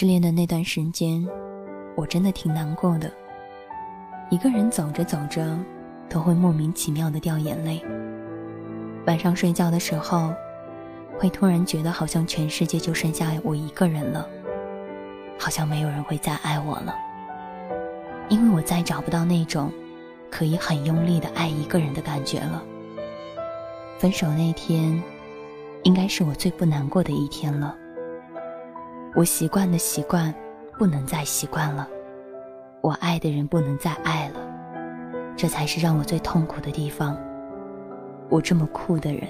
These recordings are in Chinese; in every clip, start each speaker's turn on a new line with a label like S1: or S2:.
S1: 失恋的那段时间，我真的挺难过的。一个人走着走着，都会莫名其妙的掉眼泪。晚上睡觉的时候，会突然觉得好像全世界就剩下我一个人了，好像没有人会再爱我了。因为我再找不到那种可以很用力的爱一个人的感觉了。分手那天，应该是我最不难过的一天了。我习惯的习惯，不能再习惯了；我爱的人不能再爱了，这才是让我最痛苦的地方。我这么酷的人，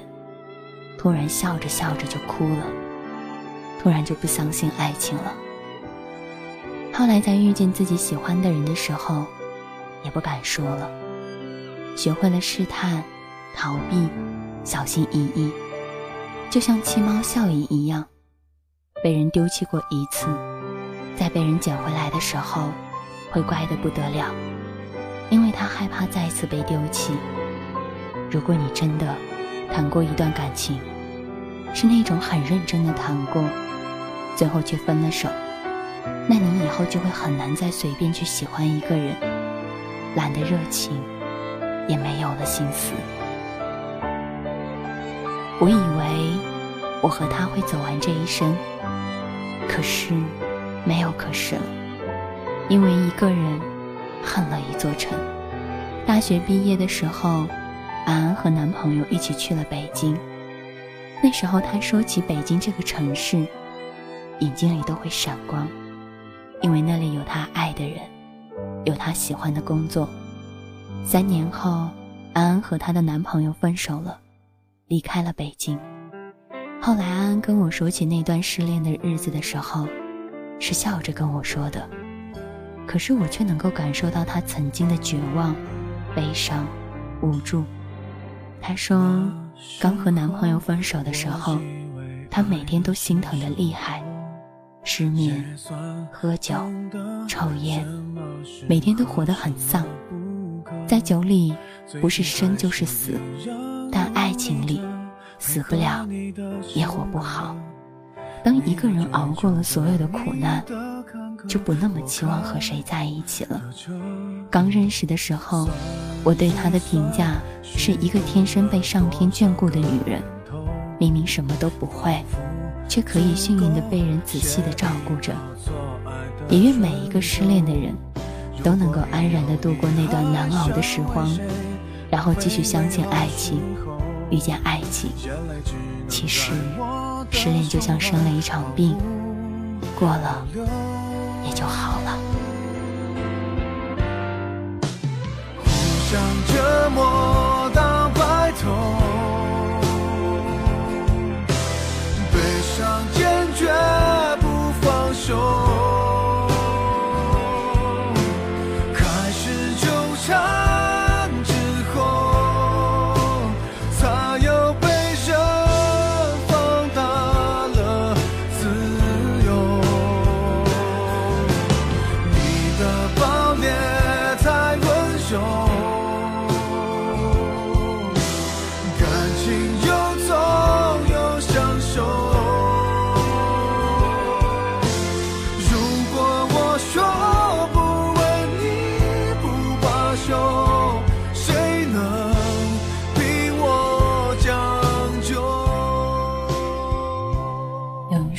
S1: 突然笑着笑着就哭了，突然就不相信爱情了。后来在遇见自己喜欢的人的时候，也不敢说了，学会了试探、逃避、小心翼翼，就像七猫效应一样。被人丢弃过一次，在被人捡回来的时候，会乖得不得了，因为他害怕再次被丢弃。如果你真的谈过一段感情，是那种很认真的谈过，最后却分了手，那你以后就会很难再随便去喜欢一个人，懒得热情，也没有了心思。我以为我和他会走完这一生。可是，没有可是了，因为一个人恨了一座城。大学毕业的时候，安安和男朋友一起去了北京。那时候，他说起北京这个城市，眼睛里都会闪光，因为那里有他爱的人，有他喜欢的工作。三年后，安安和她的男朋友分手了，离开了北京。后来，安安跟我说起那段失恋的日子的时候，是笑着跟我说的。可是我却能够感受到她曾经的绝望、悲伤、无助。她说，刚和男朋友分手的时候，她每天都心疼的厉害，失眠、喝酒、抽烟，每天都活得很丧。在酒里，不是生就是死，但爱情里。死不了，也活不好。当一个人熬过了所有的苦难，就不那么期望和谁在一起了。刚认识的时候，我对他的评价是一个天生被上天眷顾的女人，明明什么都不会，却可以幸运的被人仔细的照顾着。也愿每一个失恋的人，都能够安然的度过那段难熬的时光，然后继续相信爱情。遇见爱情，其实失恋就像生了一场病，过了也就好了。
S2: 互相折磨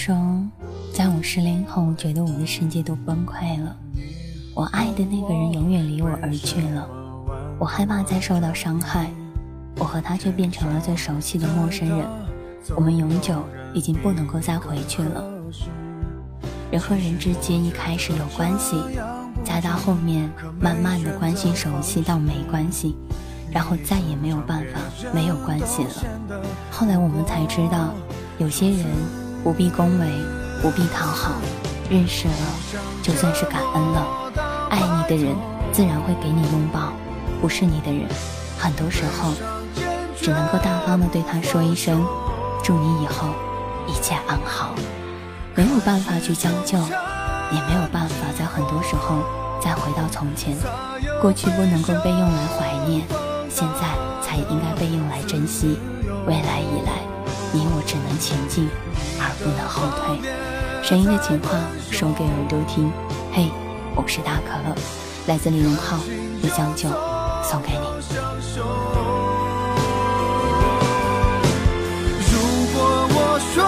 S2: 说，在我
S1: 失恋后，觉得我的世界都崩溃了。我爱的那个人永远离我而去了，我害怕再受到伤害。我和他却变成了最熟悉的陌生人，我们永久已经不能够再回去了。人和人之间一开始有关系，再到后面慢慢的关系熟悉到没关系，然后再也没有办法没有关系了。后来我们才知道，有些人不必恭维。不必讨好，认识了就算是感恩了。爱你的人自然会给你拥抱，不是你的人，很多时候只能够大方的对他说一声：“祝你以后一切安好。”没有办法去将就，也没有办法在很多时候再回到从前。过去不能够被用来怀念，现在才应该被用来珍惜。未来以来，你我只能前进，而不能后退。声音的情话说给耳朵听。嘿，我是大可乐，来自李荣浩，不将就，送给你。如果我说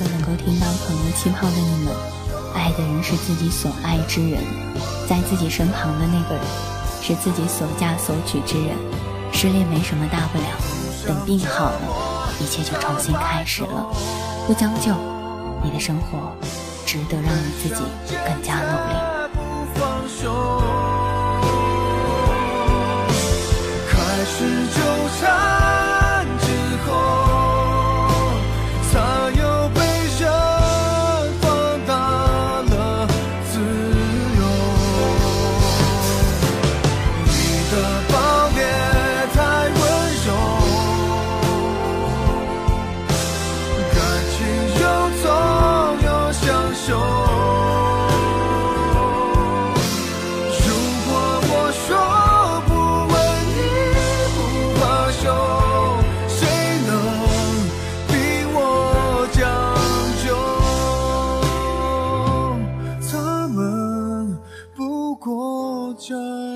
S1: 都能够听到朋友气泡的你们，爱的人是自己所爱之人，在自己身旁的那个人是自己所嫁所娶之人。失恋没什么大不了，等病好了，一切就重新开始了。不将就，你的生活值得让你自己更加努力。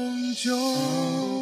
S1: 永久。